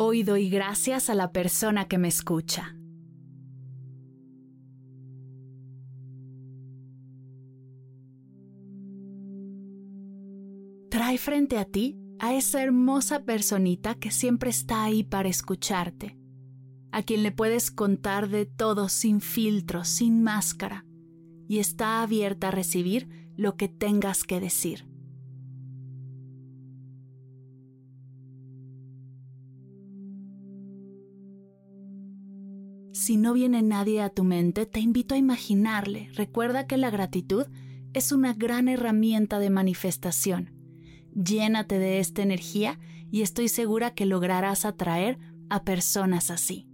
Hoy doy gracias a la persona que me escucha. Trae frente a ti a esa hermosa personita que siempre está ahí para escucharte, a quien le puedes contar de todo sin filtro, sin máscara, y está abierta a recibir lo que tengas que decir. Si no viene nadie a tu mente, te invito a imaginarle. Recuerda que la gratitud es una gran herramienta de manifestación. Llénate de esta energía y estoy segura que lograrás atraer a personas así.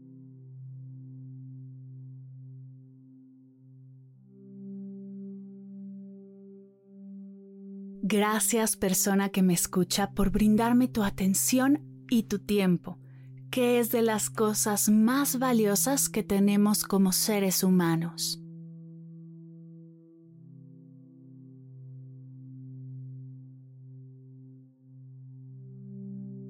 Gracias persona que me escucha por brindarme tu atención y tu tiempo que es de las cosas más valiosas que tenemos como seres humanos.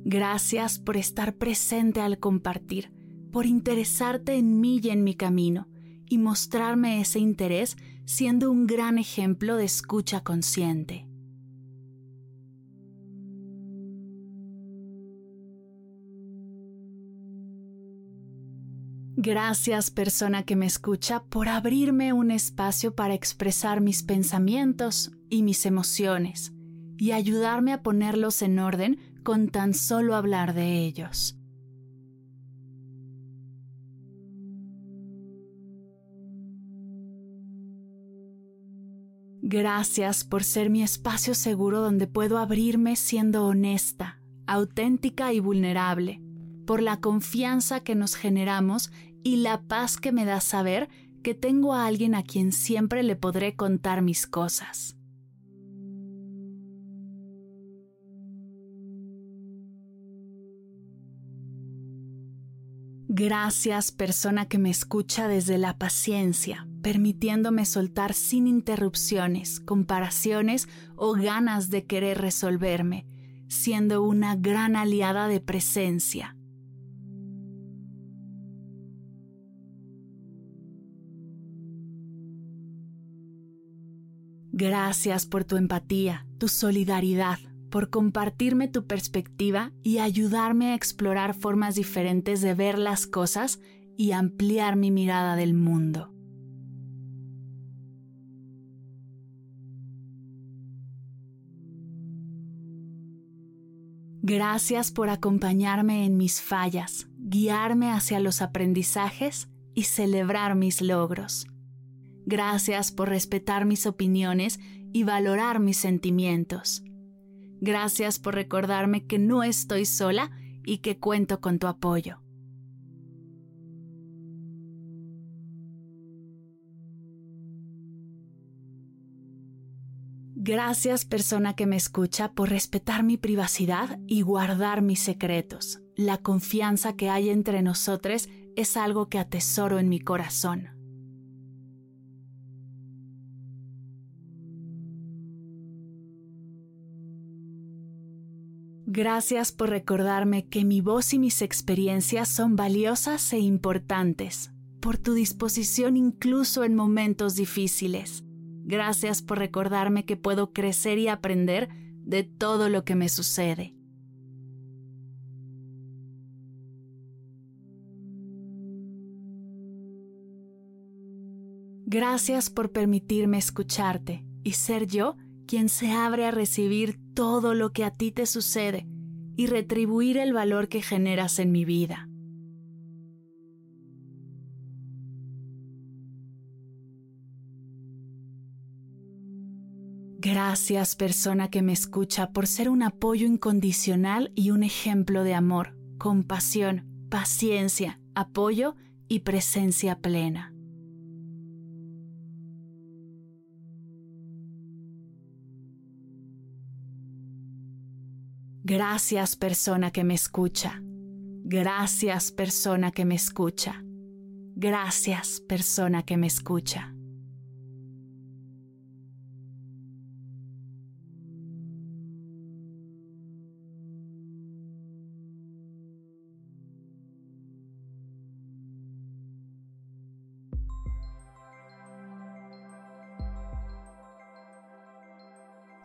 Gracias por estar presente al compartir, por interesarte en mí y en mi camino, y mostrarme ese interés siendo un gran ejemplo de escucha consciente. Gracias persona que me escucha por abrirme un espacio para expresar mis pensamientos y mis emociones y ayudarme a ponerlos en orden con tan solo hablar de ellos. Gracias por ser mi espacio seguro donde puedo abrirme siendo honesta, auténtica y vulnerable por la confianza que nos generamos y la paz que me da saber que tengo a alguien a quien siempre le podré contar mis cosas. Gracias persona que me escucha desde la paciencia, permitiéndome soltar sin interrupciones, comparaciones o ganas de querer resolverme, siendo una gran aliada de presencia. Gracias por tu empatía, tu solidaridad, por compartirme tu perspectiva y ayudarme a explorar formas diferentes de ver las cosas y ampliar mi mirada del mundo. Gracias por acompañarme en mis fallas, guiarme hacia los aprendizajes y celebrar mis logros. Gracias por respetar mis opiniones y valorar mis sentimientos. Gracias por recordarme que no estoy sola y que cuento con tu apoyo. Gracias persona que me escucha por respetar mi privacidad y guardar mis secretos. La confianza que hay entre nosotros es algo que atesoro en mi corazón. Gracias por recordarme que mi voz y mis experiencias son valiosas e importantes, por tu disposición incluso en momentos difíciles. Gracias por recordarme que puedo crecer y aprender de todo lo que me sucede. Gracias por permitirme escucharte y ser yo quien se abre a recibir todo lo que a ti te sucede y retribuir el valor que generas en mi vida. Gracias persona que me escucha por ser un apoyo incondicional y un ejemplo de amor, compasión, paciencia, apoyo y presencia plena. Gracias persona que me escucha. Gracias persona que me escucha. Gracias persona que me escucha.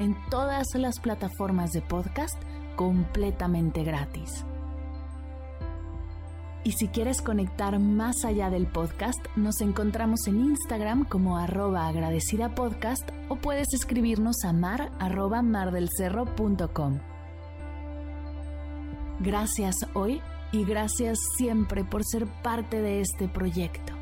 en todas las plataformas de podcast completamente gratis. Y si quieres conectar más allá del podcast, nos encontramos en Instagram como arroba agradecida podcast o puedes escribirnos a mar arroba mardelcerro.com. Gracias hoy y gracias siempre por ser parte de este proyecto.